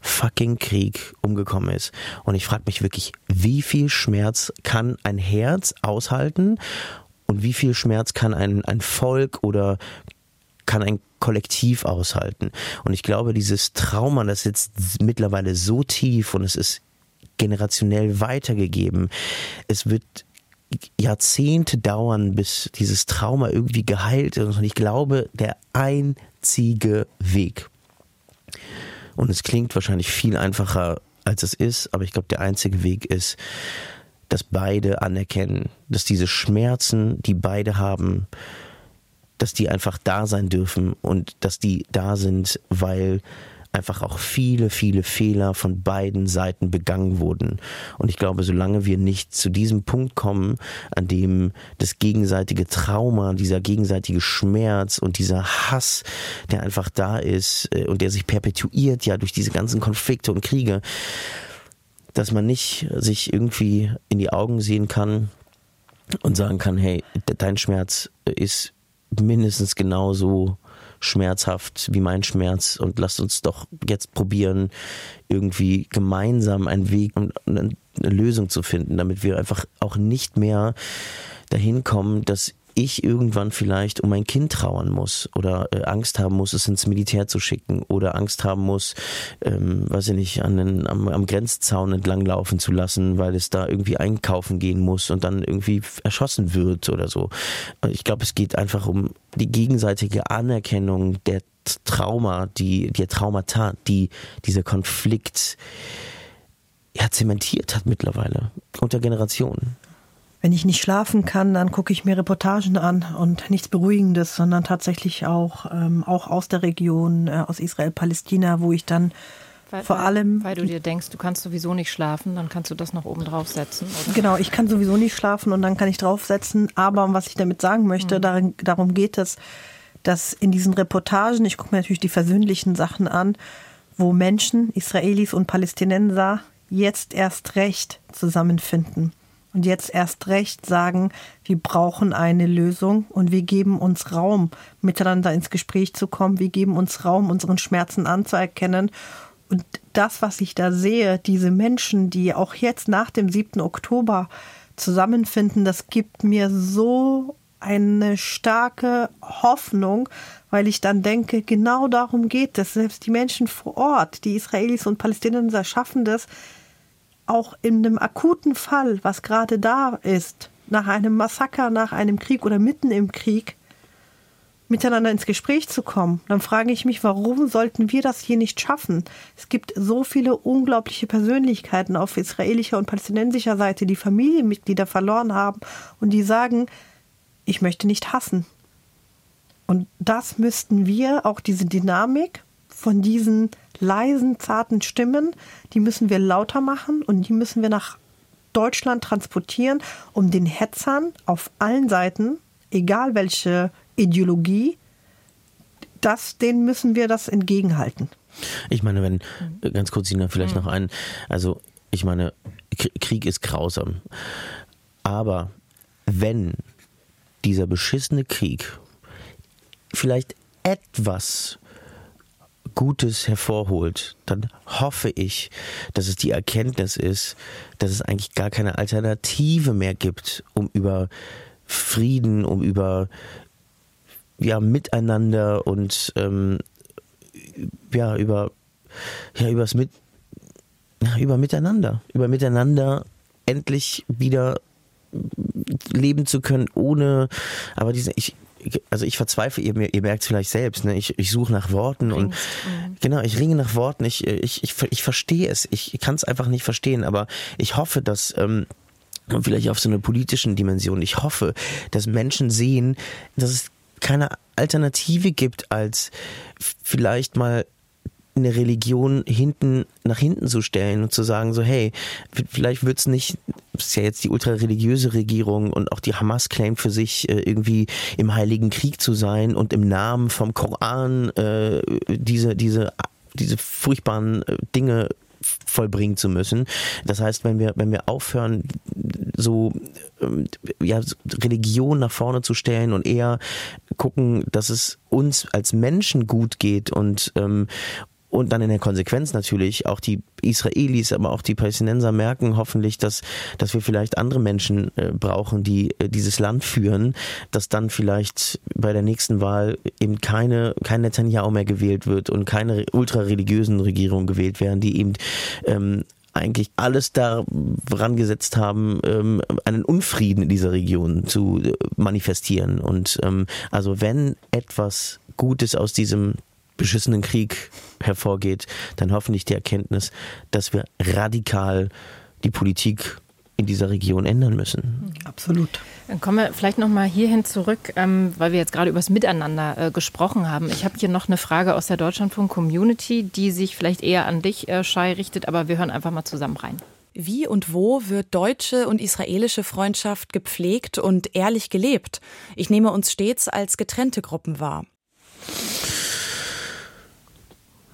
fucking Krieg umgekommen ist. Und ich frage mich wirklich, wie viel Schmerz kann ein Herz aushalten und wie viel Schmerz kann ein, ein Volk oder kann ein Kollektiv aushalten? Und ich glaube, dieses Trauma, das sitzt mittlerweile so tief und es ist generationell weitergegeben. Es wird Jahrzehnte dauern, bis dieses Trauma irgendwie geheilt ist. Und ich glaube, der einzige Weg, und es klingt wahrscheinlich viel einfacher, als es ist, aber ich glaube, der einzige Weg ist, dass beide anerkennen, dass diese Schmerzen, die beide haben, dass die einfach da sein dürfen und dass die da sind, weil einfach auch viele, viele Fehler von beiden Seiten begangen wurden. Und ich glaube, solange wir nicht zu diesem Punkt kommen, an dem das gegenseitige Trauma, dieser gegenseitige Schmerz und dieser Hass, der einfach da ist äh, und der sich perpetuiert ja durch diese ganzen Konflikte und Kriege, dass man nicht sich irgendwie in die Augen sehen kann und sagen kann, hey, dein Schmerz ist mindestens genauso schmerzhaft wie mein Schmerz und lasst uns doch jetzt probieren, irgendwie gemeinsam einen Weg und eine Lösung zu finden, damit wir einfach auch nicht mehr dahin kommen, dass ich irgendwann vielleicht um mein Kind trauern muss oder äh, Angst haben muss, es ins Militär zu schicken oder Angst haben muss, ähm, weiß ich nicht, an den, am, am Grenzzaun entlang laufen zu lassen, weil es da irgendwie einkaufen gehen muss und dann irgendwie erschossen wird oder so. Ich glaube, es geht einfach um die gegenseitige Anerkennung der Trauma, die, der Traumata, die dieser Konflikt ja, zementiert hat mittlerweile unter Generationen. Wenn ich nicht schlafen kann, dann gucke ich mir Reportagen an und nichts Beruhigendes, sondern tatsächlich auch, ähm, auch aus der Region, äh, aus Israel, Palästina, wo ich dann weil, vor allem. Weil du dir denkst, du kannst sowieso nicht schlafen, dann kannst du das noch oben draufsetzen. Oder? Genau, ich kann sowieso nicht schlafen und dann kann ich draufsetzen. Aber was ich damit sagen möchte, mhm. darin, darum geht es, dass in diesen Reportagen, ich gucke mir natürlich die versöhnlichen Sachen an, wo Menschen, Israelis und Palästinenser, jetzt erst recht zusammenfinden und jetzt erst recht sagen, wir brauchen eine Lösung und wir geben uns Raum, miteinander ins Gespräch zu kommen. Wir geben uns Raum, unseren Schmerzen anzuerkennen. Und das, was ich da sehe, diese Menschen, die auch jetzt nach dem 7. Oktober zusammenfinden, das gibt mir so eine starke Hoffnung, weil ich dann denke, genau darum geht es. Selbst die Menschen vor Ort, die Israelis und Palästinenser schaffen das, auch in einem akuten Fall, was gerade da ist, nach einem Massaker, nach einem Krieg oder mitten im Krieg, miteinander ins Gespräch zu kommen, dann frage ich mich, warum sollten wir das hier nicht schaffen? Es gibt so viele unglaubliche Persönlichkeiten auf israelischer und palästinensischer Seite, die Familienmitglieder verloren haben und die sagen, ich möchte nicht hassen. Und das müssten wir, auch diese Dynamik von diesen leisen, zarten Stimmen, die müssen wir lauter machen und die müssen wir nach Deutschland transportieren, um den Hetzern auf allen Seiten, egal welche Ideologie, das, denen müssen wir das entgegenhalten. Ich meine, wenn, ganz kurz, Sina, vielleicht noch ein, also ich meine, Krieg ist grausam. Aber wenn dieser beschissene Krieg vielleicht etwas Gutes hervorholt, dann hoffe ich, dass es die Erkenntnis ist, dass es eigentlich gar keine Alternative mehr gibt, um über Frieden, um über ja, Miteinander und ähm, ja, über ja, übers Mit über Miteinander, über Miteinander endlich wieder leben zu können, ohne aber diese, ich, also ich verzweifle, ihr, ihr merkt es vielleicht selbst, ne? ich, ich suche nach Worten Ringst. und mhm. genau, ich ringe nach Worten, ich, ich, ich, ich verstehe es, ich kann es einfach nicht verstehen, aber ich hoffe, dass ähm, vielleicht auf so einer politischen Dimension, ich hoffe, dass Menschen sehen, dass es keine Alternative gibt, als vielleicht mal eine Religion hinten nach hinten zu stellen und zu sagen so hey vielleicht wird es nicht ist ja jetzt die ultrareligiöse Regierung und auch die Hamas claimt für sich äh, irgendwie im heiligen Krieg zu sein und im Namen vom Koran äh, diese diese diese furchtbaren äh, Dinge vollbringen zu müssen. Das heißt, wenn wir, wenn wir aufhören, so ähm, ja, Religion nach vorne zu stellen und eher gucken, dass es uns als Menschen gut geht und ähm, und dann in der Konsequenz natürlich auch die Israelis, aber auch die Palästinenser merken hoffentlich, dass, dass wir vielleicht andere Menschen äh, brauchen, die äh, dieses Land führen, dass dann vielleicht bei der nächsten Wahl eben keine, kein Netanyahu mehr gewählt wird und keine ultrareligiösen Regierungen gewählt werden, die eben ähm, eigentlich alles daran gesetzt haben, ähm, einen Unfrieden in dieser Region zu äh, manifestieren. Und ähm, also wenn etwas Gutes aus diesem beschissenen Krieg hervorgeht, dann hoffentlich die Erkenntnis, dass wir radikal die Politik in dieser Region ändern müssen. Absolut. Dann kommen wir vielleicht noch mal hierhin zurück, ähm, weil wir jetzt gerade über das Miteinander äh, gesprochen haben. Ich habe hier noch eine Frage aus der Deutschlandfunk Community, die sich vielleicht eher an dich, äh, Shai, richtet, aber wir hören einfach mal zusammen rein. Wie und wo wird deutsche und israelische Freundschaft gepflegt und ehrlich gelebt? Ich nehme uns stets als getrennte Gruppen wahr.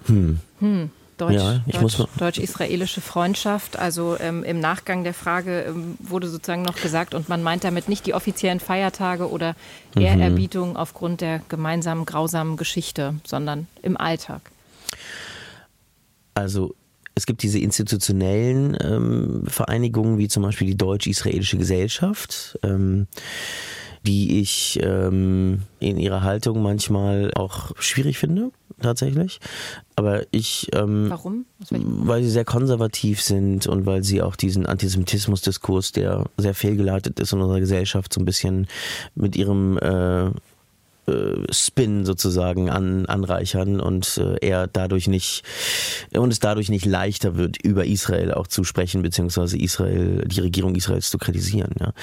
Hm. Hm. Deutsch, ja, Deutsch, deutsch-israelische Freundschaft. Also ähm, im Nachgang der Frage ähm, wurde sozusagen noch gesagt, und man meint damit nicht die offiziellen Feiertage oder mhm. Ehrerbietung mhm. aufgrund der gemeinsamen grausamen Geschichte, sondern im Alltag. Also es gibt diese institutionellen ähm, Vereinigungen, wie zum Beispiel die Deutsch-Israelische Gesellschaft. Ähm, die ich ähm, in ihrer Haltung manchmal auch schwierig finde tatsächlich. Aber ich. Ähm, Warum? Weil sie sehr konservativ sind und weil sie auch diesen Antisemitismus-Diskurs, der sehr fehlgeleitet ist in unserer Gesellschaft, so ein bisschen mit ihrem äh, Spin sozusagen an, anreichern und äh, er dadurch nicht und es dadurch nicht leichter wird, über Israel auch zu sprechen, beziehungsweise Israel, die Regierung Israels zu kritisieren. Ja.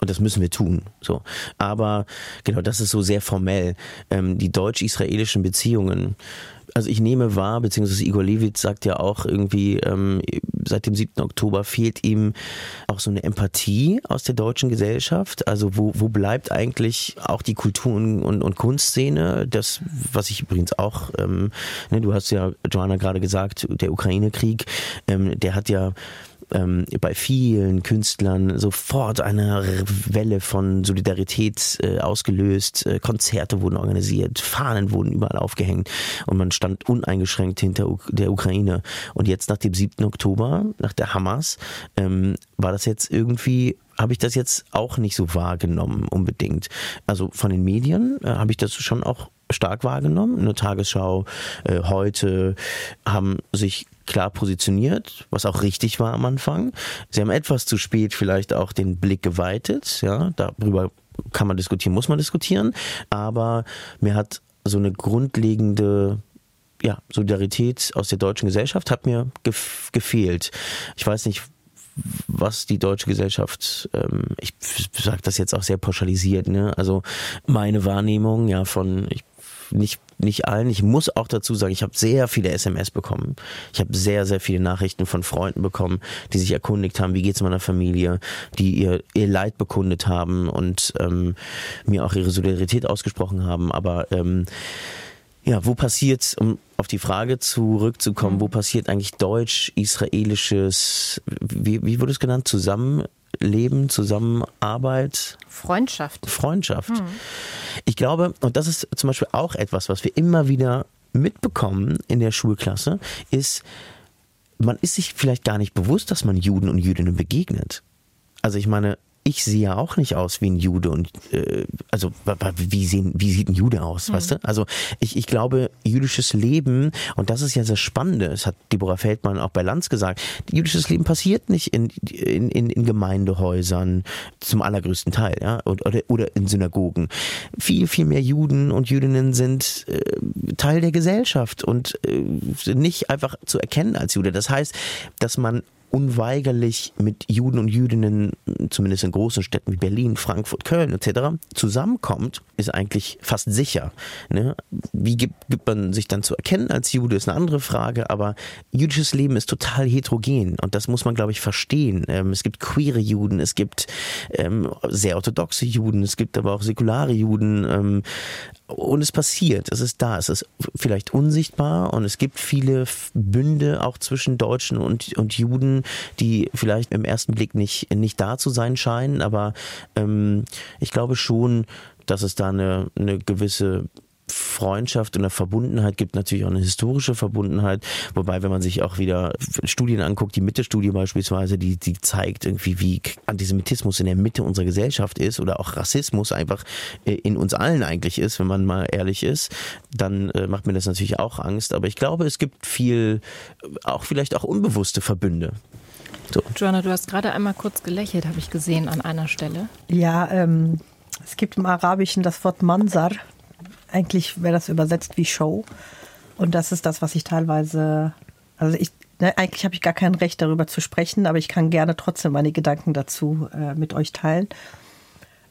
Und das müssen wir tun. So. Aber genau, das ist so sehr formell. Ähm, die deutsch-israelischen Beziehungen also ich nehme wahr, beziehungsweise Igor Levitz sagt ja auch irgendwie, ähm, seit dem 7. Oktober fehlt ihm auch so eine Empathie aus der deutschen Gesellschaft. Also wo, wo bleibt eigentlich auch die Kultur- und, und, Kunstszene? Das, was ich übrigens auch, ähm, ne, du hast ja, Joanna, gerade gesagt, der Ukraine-Krieg, ähm, der hat ja ähm, bei vielen Künstlern sofort eine Welle von Solidarität äh, ausgelöst. Äh, Konzerte wurden organisiert, Fahnen wurden überall aufgehängt und man stand uneingeschränkt hinter U der Ukraine. Und jetzt nach dem 7. Oktober, nach der Hamas, ähm, war das jetzt irgendwie habe ich das jetzt auch nicht so wahrgenommen unbedingt. Also von den Medien äh, habe ich das schon auch stark wahrgenommen. In der Tagesschau äh, heute haben sich klar positioniert, was auch richtig war am Anfang. Sie haben etwas zu spät vielleicht auch den Blick geweitet, ja, darüber kann man diskutieren, muss man diskutieren, aber mir hat so eine grundlegende ja, Solidarität aus der deutschen Gesellschaft hat mir gef gefehlt. Ich weiß nicht, was die deutsche Gesellschaft, ähm, ich sage das jetzt auch sehr pauschalisiert, ne? also meine Wahrnehmung ja von, ich, nicht nicht allen. Ich muss auch dazu sagen, ich habe sehr viele SMS bekommen. Ich habe sehr, sehr viele Nachrichten von Freunden bekommen, die sich erkundigt haben, wie geht's meiner Familie, die ihr, ihr Leid bekundet haben und ähm, mir auch ihre Solidarität ausgesprochen haben. Aber ähm, ja, wo passiert, um auf die Frage zurückzukommen, wo passiert eigentlich deutsch-israelisches, wie, wie wurde es genannt, Zusammenleben, Zusammenarbeit? Freundschaft. Freundschaft. Mhm. Ich glaube, und das ist zum Beispiel auch etwas, was wir immer wieder mitbekommen in der Schulklasse, ist, man ist sich vielleicht gar nicht bewusst, dass man Juden und Jüdinnen begegnet. Also ich meine, ich sehe ja auch nicht aus wie ein Jude und äh, also wie, sehen, wie sieht ein Jude aus, mhm. weißt du? Also ich, ich glaube, jüdisches Leben, und das ist ja das Spannende, das hat Deborah Feldmann auch bei Lanz gesagt, jüdisches Leben passiert nicht in, in, in, in Gemeindehäusern zum allergrößten Teil, ja, oder, oder in Synagogen. Viel, viel mehr Juden und Jüdinnen sind äh, Teil der Gesellschaft und äh, nicht einfach zu erkennen als Jude. Das heißt, dass man unweigerlich mit Juden und Jüdinnen, zumindest in großen Städten wie Berlin, Frankfurt, Köln etc., zusammenkommt, ist eigentlich fast sicher. Ne? Wie gibt, gibt man sich dann zu erkennen als Jude, ist eine andere Frage, aber jüdisches Leben ist total heterogen und das muss man, glaube ich, verstehen. Ähm, es gibt queere Juden, es gibt ähm, sehr orthodoxe Juden, es gibt aber auch säkulare Juden. Ähm, und es passiert, es ist da, es ist vielleicht unsichtbar und es gibt viele Bünde auch zwischen Deutschen und, und Juden, die vielleicht im ersten Blick nicht, nicht da zu sein scheinen, aber ähm, ich glaube schon, dass es da eine, eine gewisse Freundschaft und eine Verbundenheit gibt natürlich auch eine historische Verbundenheit. Wobei, wenn man sich auch wieder Studien anguckt, die Mitte-Studie beispielsweise, die, die zeigt irgendwie, wie Antisemitismus in der Mitte unserer Gesellschaft ist oder auch Rassismus einfach äh, in uns allen eigentlich ist, wenn man mal ehrlich ist, dann äh, macht mir das natürlich auch Angst. Aber ich glaube, es gibt viel, auch vielleicht auch unbewusste Verbünde. So. Joanna, du hast gerade einmal kurz gelächelt, habe ich gesehen an einer Stelle. Ja, ähm, es gibt im Arabischen das Wort Mansar. Eigentlich wäre das übersetzt wie Show. Und das ist das, was ich teilweise, also ich, ne, eigentlich habe ich gar kein Recht darüber zu sprechen, aber ich kann gerne trotzdem meine Gedanken dazu äh, mit euch teilen.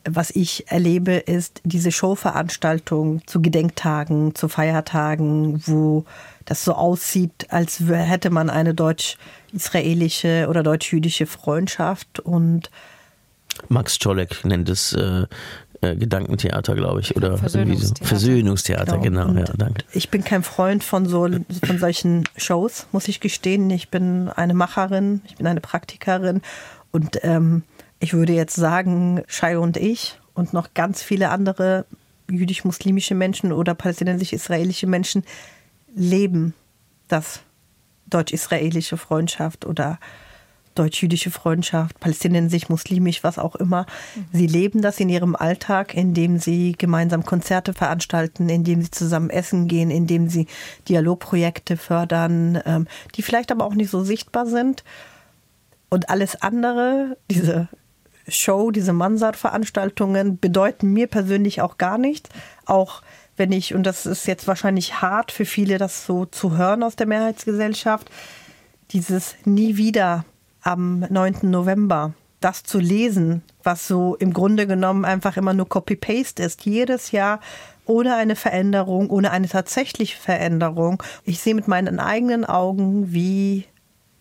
Was ich erlebe, ist diese Showveranstaltung zu Gedenktagen, zu Feiertagen, wo das so aussieht, als hätte man eine deutsch-israelische oder deutsch-jüdische Freundschaft und Max Czolek nennt es äh, äh, Gedankentheater, glaube ich, oder Versöhnungstheater, so. Versöhnungstheater genau. genau. Ja, danke. Ich bin kein Freund von so von solchen Shows, muss ich gestehen. Ich bin eine Macherin, ich bin eine Praktikerin und ähm, ich würde jetzt sagen, Shai und ich und noch ganz viele andere jüdisch-muslimische Menschen oder palästinensisch-israelische Menschen leben das deutsch-israelische Freundschaft oder deutsch-jüdische Freundschaft, palästinensisch, muslimisch, was auch immer. Sie leben das in ihrem Alltag, indem sie gemeinsam Konzerte veranstalten, indem sie zusammen essen gehen, indem sie Dialogprojekte fördern, ähm, die vielleicht aber auch nicht so sichtbar sind. Und alles andere, diese Show, diese Mansard-Veranstaltungen bedeuten mir persönlich auch gar nichts. Auch wenn ich, und das ist jetzt wahrscheinlich hart für viele, das so zu hören aus der Mehrheitsgesellschaft, dieses nie wieder am 9. November das zu lesen, was so im Grunde genommen einfach immer nur Copy-Paste ist, jedes Jahr ohne eine Veränderung, ohne eine tatsächliche Veränderung. Ich sehe mit meinen eigenen Augen, wie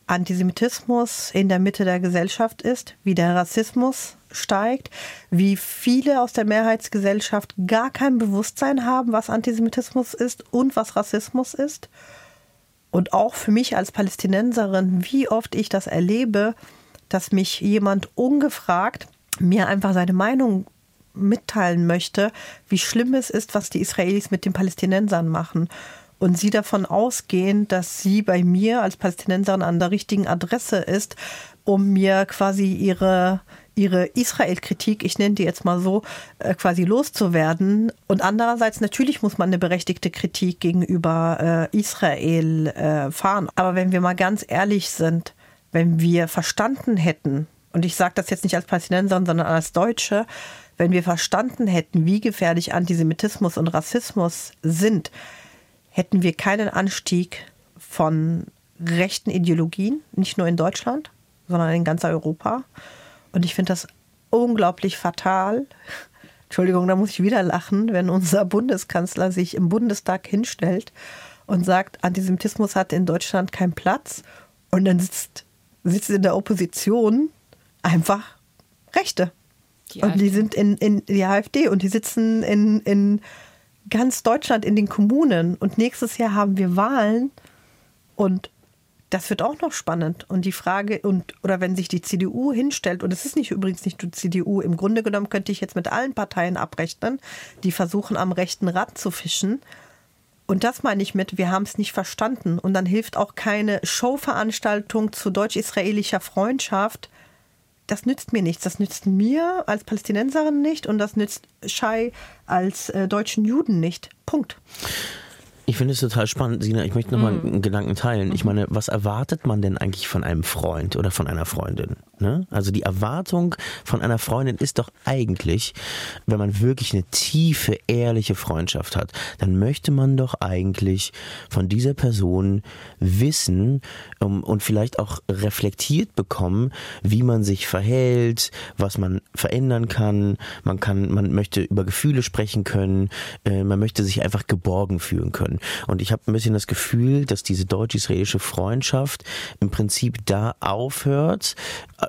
Antisemitismus in der Mitte der Gesellschaft ist, wie der Rassismus steigt, wie viele aus der Mehrheitsgesellschaft gar kein Bewusstsein haben, was Antisemitismus ist und was Rassismus ist und auch für mich als Palästinenserin, wie oft ich das erlebe, dass mich jemand ungefragt mir einfach seine Meinung mitteilen möchte, wie schlimm es ist, was die Israelis mit den Palästinensern machen. Und sie davon ausgehen, dass sie bei mir als Palästinenserin an der richtigen Adresse ist, um mir quasi ihre, ihre Israel-Kritik, ich nenne die jetzt mal so, äh, quasi loszuwerden. Und andererseits natürlich muss man eine berechtigte Kritik gegenüber äh, Israel äh, fahren. Aber wenn wir mal ganz ehrlich sind, wenn wir verstanden hätten, und ich sage das jetzt nicht als Palästinenser, sondern als Deutsche, wenn wir verstanden hätten, wie gefährlich Antisemitismus und Rassismus sind, hätten wir keinen Anstieg von rechten Ideologien, nicht nur in Deutschland, sondern in ganz Europa. Und ich finde das unglaublich fatal. Entschuldigung, da muss ich wieder lachen, wenn unser Bundeskanzler sich im Bundestag hinstellt und sagt, Antisemitismus hat in Deutschland keinen Platz. Und dann sitzt, sitzt in der Opposition einfach Rechte. Die und die sind in, in die AfD und die sitzen in, in ganz Deutschland in den Kommunen. Und nächstes Jahr haben wir Wahlen und das wird auch noch spannend. Und die Frage, und, oder wenn sich die CDU hinstellt, und es ist nicht übrigens nicht die CDU, im Grunde genommen könnte ich jetzt mit allen Parteien abrechnen, die versuchen am rechten Rad zu fischen. Und das meine ich mit, wir haben es nicht verstanden. Und dann hilft auch keine Showveranstaltung zu deutsch-israelischer Freundschaft. Das nützt mir nichts. Das nützt mir als Palästinenserin nicht und das nützt Shai als äh, deutschen Juden nicht. Punkt. Ich finde es total spannend, Sina. Ich möchte nochmal mm. einen Gedanken teilen. Ich meine, was erwartet man denn eigentlich von einem Freund oder von einer Freundin? Ne? Also die Erwartung von einer Freundin ist doch eigentlich, wenn man wirklich eine tiefe, ehrliche Freundschaft hat, dann möchte man doch eigentlich von dieser Person wissen um, und vielleicht auch reflektiert bekommen, wie man sich verhält, was man verändern kann. Man kann, man möchte über Gefühle sprechen können. Äh, man möchte sich einfach geborgen fühlen können. Und ich habe ein bisschen das Gefühl, dass diese deutsch-israelische Freundschaft im Prinzip da aufhört,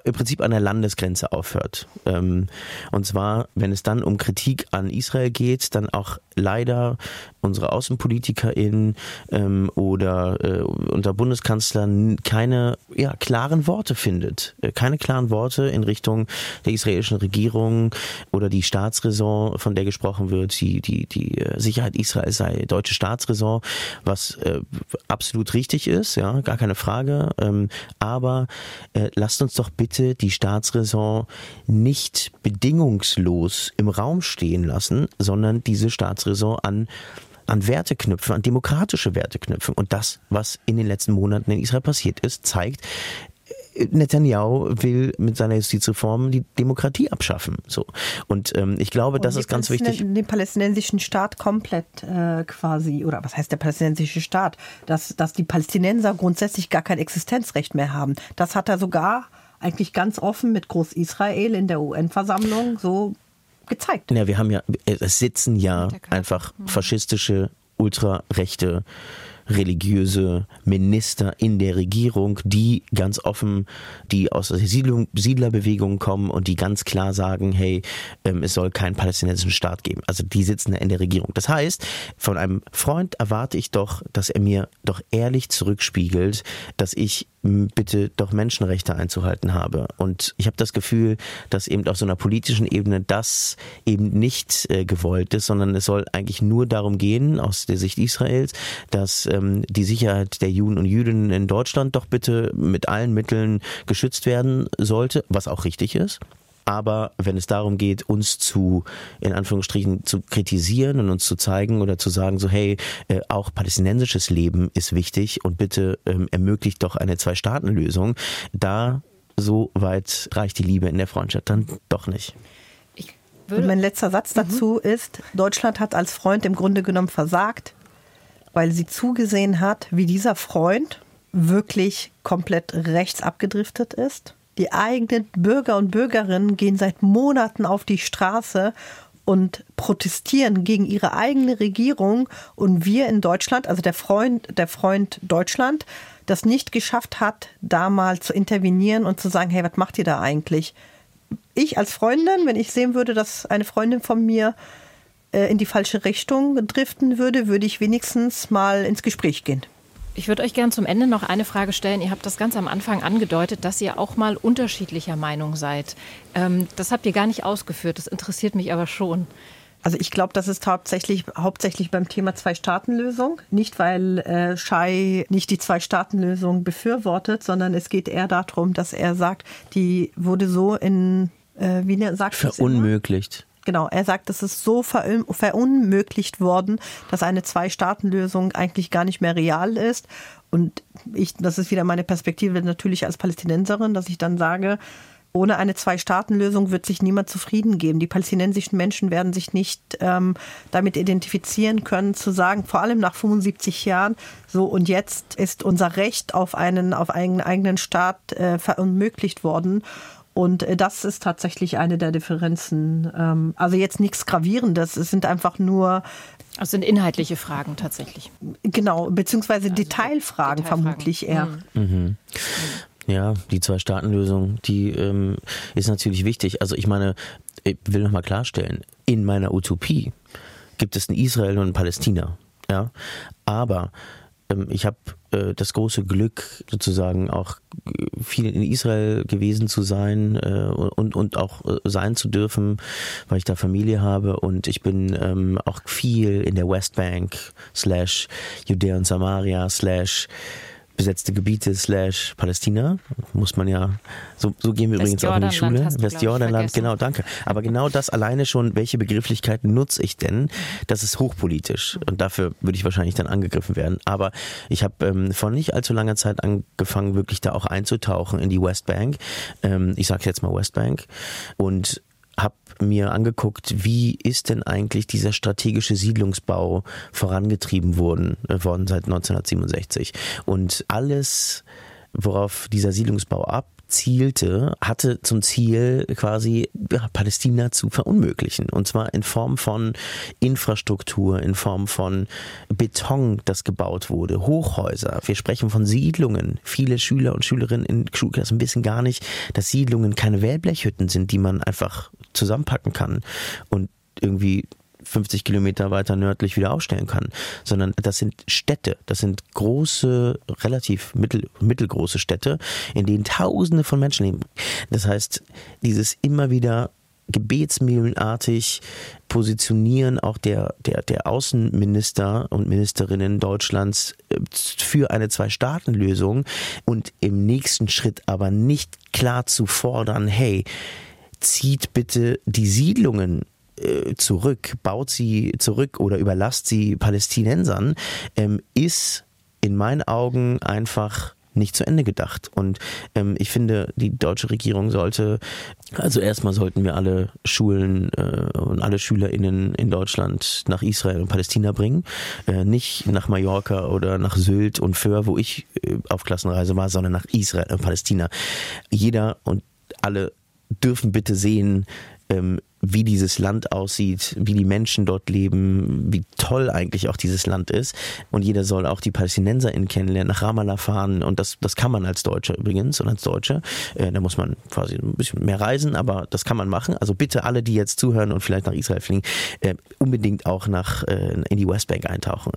im Prinzip an der Landesgrenze aufhört. Ähm, und zwar, wenn es dann um Kritik an Israel geht, dann auch leider unsere AußenpolitikerInnen ähm, oder äh, unser Bundeskanzler keine ja, klaren Worte findet. Äh, keine klaren Worte in Richtung der israelischen Regierung oder die Staatsräson, von der gesprochen wird, die, die, die Sicherheit Israels sei deutsche Staatsräson, was äh, absolut richtig ist, ja, gar keine Frage. Ähm, aber äh, lasst uns doch bitte die Staatsräson nicht bedingungslos im Raum stehen lassen, sondern diese Staatsräson an an Werte knüpfen, an demokratische Werte knüpfen. Und das, was in den letzten Monaten in Israel passiert ist, zeigt, Netanyahu will mit seiner Justizreform die Demokratie abschaffen. So. Und ähm, ich glaube, das ist ganz wichtig. Den palästinensischen Staat komplett äh, quasi, oder was heißt der palästinensische Staat? Dass, dass die Palästinenser grundsätzlich gar kein Existenzrecht mehr haben. Das hat er sogar eigentlich ganz offen mit Groß-Israel in der UN-Versammlung so gezeigt. Ja, wir haben ja, es sitzen ja einfach mhm. faschistische, ultrarechte religiöse Minister in der Regierung, die ganz offen, die aus der Siedlung, Siedlerbewegung kommen und die ganz klar sagen, hey, ähm, es soll keinen palästinensischen Staat geben. Also die sitzen in der Regierung. Das heißt, von einem Freund erwarte ich doch, dass er mir doch ehrlich zurückspiegelt, dass ich bitte doch Menschenrechte einzuhalten habe. Und ich habe das Gefühl, dass eben auf so einer politischen Ebene das eben nicht äh, gewollt ist, sondern es soll eigentlich nur darum gehen, aus der Sicht Israels, dass ähm, die Sicherheit der Juden und Jüdinnen in Deutschland doch bitte mit allen Mitteln geschützt werden sollte, was auch richtig ist. Aber wenn es darum geht, uns zu, in Anführungsstrichen, zu kritisieren und uns zu zeigen oder zu sagen, so, hey, äh, auch palästinensisches Leben ist wichtig und bitte ähm, ermöglicht doch eine Zwei-Staaten-Lösung, da so weit reicht die Liebe in der Freundschaft dann doch nicht. Und mein letzter Satz dazu mhm. ist, Deutschland hat als Freund im Grunde genommen versagt, weil sie zugesehen hat, wie dieser Freund wirklich komplett rechts abgedriftet ist. Die eigenen Bürger und Bürgerinnen gehen seit Monaten auf die Straße und protestieren gegen ihre eigene Regierung und wir in Deutschland, also der Freund, der Freund Deutschland, das nicht geschafft hat, da mal zu intervenieren und zu sagen, hey, was macht ihr da eigentlich? Ich als Freundin, wenn ich sehen würde, dass eine Freundin von mir äh, in die falsche Richtung driften würde, würde ich wenigstens mal ins Gespräch gehen. Ich würde euch gerne zum Ende noch eine Frage stellen. Ihr habt das ganz am Anfang angedeutet, dass ihr auch mal unterschiedlicher Meinung seid. Ähm, das habt ihr gar nicht ausgeführt, das interessiert mich aber schon. Also ich glaube, das ist hauptsächlich, hauptsächlich beim Thema Zwei-Staaten-Lösung. Nicht, weil äh, Schei nicht die Zwei-Staaten-Lösung befürwortet, sondern es geht eher darum, dass er sagt, die wurde so in äh, wie ne, sagt Verunmöglicht. Genau, er sagt, es ist so verunmöglicht worden, dass eine Zwei-Staaten-Lösung eigentlich gar nicht mehr real ist. Und ich, das ist wieder meine Perspektive natürlich als Palästinenserin, dass ich dann sage, ohne eine Zwei-Staaten-Lösung wird sich niemand zufrieden geben. Die palästinensischen Menschen werden sich nicht ähm, damit identifizieren können, zu sagen, vor allem nach 75 Jahren, so und jetzt ist unser Recht auf einen, auf einen eigenen Staat äh, verunmöglicht worden. Und äh, das ist tatsächlich eine der Differenzen. Ähm, also jetzt nichts Gravierendes, es sind einfach nur. Es sind inhaltliche Fragen tatsächlich. Genau, beziehungsweise also Detailfragen, Detailfragen, vermutlich eher. Mhm. Mhm. Ja, die Zwei-Staaten-Lösung, die ähm, ist natürlich wichtig. Also ich meine, ich will nochmal klarstellen, in meiner Utopie gibt es ein Israel und ein Palästina. Ja, aber ich habe äh, das große Glück, sozusagen auch viel in Israel gewesen zu sein äh, und, und auch äh, sein zu dürfen, weil ich da Familie habe. Und ich bin ähm, auch viel in der Westbank slash Judäa und Samaria slash besetzte Gebiete slash Palästina, muss man ja, so, so gehen wir übrigens auch in die Schule. Westjordanland, genau, danke. Aber genau das alleine schon, welche Begrifflichkeiten nutze ich denn, das ist hochpolitisch und dafür würde ich wahrscheinlich dann angegriffen werden. Aber ich habe ähm, vor nicht allzu langer Zeit angefangen, wirklich da auch einzutauchen in die Westbank. Ähm, ich sage jetzt mal Westbank und mir angeguckt, wie ist denn eigentlich dieser strategische Siedlungsbau vorangetrieben worden, äh, worden seit 1967. Und alles, worauf dieser Siedlungsbau ab zielte, hatte zum Ziel, quasi ja, Palästina zu verunmöglichen. Und zwar in Form von Infrastruktur, in Form von Beton, das gebaut wurde, Hochhäuser. Wir sprechen von Siedlungen. Viele Schüler und Schülerinnen in Schulklassen wissen gar nicht, dass Siedlungen keine Wellblechhütten sind, die man einfach zusammenpacken kann und irgendwie 50 Kilometer weiter nördlich wieder aufstellen kann, sondern das sind Städte, das sind große, relativ mittel, mittelgroße Städte, in denen Tausende von Menschen leben. Das heißt, dieses immer wieder gebetsmühlenartig positionieren auch der, der, der Außenminister und Ministerinnen Deutschlands äh, für eine Zwei-Staaten-Lösung und im nächsten Schritt aber nicht klar zu fordern, hey, zieht bitte die Siedlungen äh, zurück, baut sie zurück oder überlasst sie Palästinensern, ähm, ist in meinen Augen einfach nicht zu Ende gedacht. Und ähm, ich finde, die deutsche Regierung sollte, also erstmal sollten wir alle Schulen äh, und alle SchülerInnen in Deutschland nach Israel und Palästina bringen. Äh, nicht nach Mallorca oder nach Sylt und Föhr, wo ich äh, auf Klassenreise war, sondern nach Israel und Palästina. Jeder und alle dürfen bitte sehen, ähm, wie dieses Land aussieht, wie die Menschen dort leben, wie toll eigentlich auch dieses Land ist. Und jeder soll auch die PalästinenserInnen kennenlernen, nach Ramallah fahren. Und das, das kann man als Deutscher übrigens und als Deutsche. Äh, da muss man quasi ein bisschen mehr reisen, aber das kann man machen. Also bitte alle, die jetzt zuhören und vielleicht nach Israel fliegen, äh, unbedingt auch nach äh, in die Westbank eintauchen.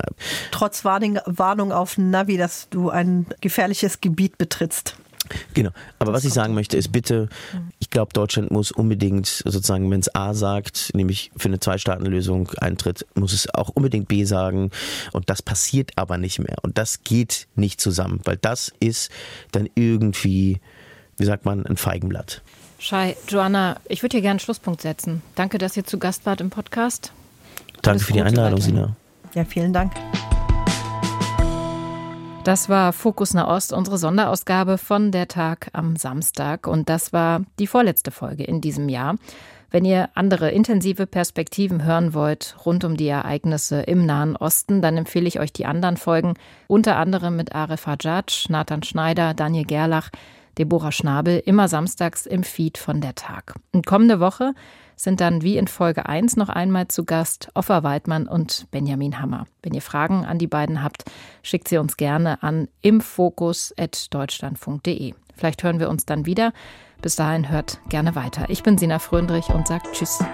Trotz Warning, Warnung auf Navi, dass du ein gefährliches Gebiet betrittst. Genau. Aber was ich sagen möchte, ist bitte, ich glaube, Deutschland muss unbedingt sozusagen, wenn es A sagt, nämlich für eine Zwei-Staaten-Lösung eintritt, muss es auch unbedingt B sagen. Und das passiert aber nicht mehr. Und das geht nicht zusammen, weil das ist dann irgendwie, wie sagt man, ein Feigenblatt. Shai, Joanna, ich würde hier gerne einen Schlusspunkt setzen. Danke, dass ihr zu Gast wart im Podcast. Danke für die Einladung, Sina. Ja, vielen Dank. Das war Fokus Nahost, unsere Sonderausgabe von der Tag am Samstag. Und das war die vorletzte Folge in diesem Jahr. Wenn ihr andere intensive Perspektiven hören wollt rund um die Ereignisse im Nahen Osten, dann empfehle ich euch die anderen Folgen, unter anderem mit Arif Hajjaj, Nathan Schneider, Daniel Gerlach, Deborah Schnabel, immer samstags im Feed von der Tag. Und kommende Woche sind dann wie in Folge 1 noch einmal zu Gast Offa Weidmann und Benjamin Hammer. Wenn ihr Fragen an die beiden habt, schickt sie uns gerne an imfokus.deutschlandfunk.de. Vielleicht hören wir uns dann wieder. Bis dahin hört gerne weiter. Ich bin Sina Fröndrich und sagt Tschüss.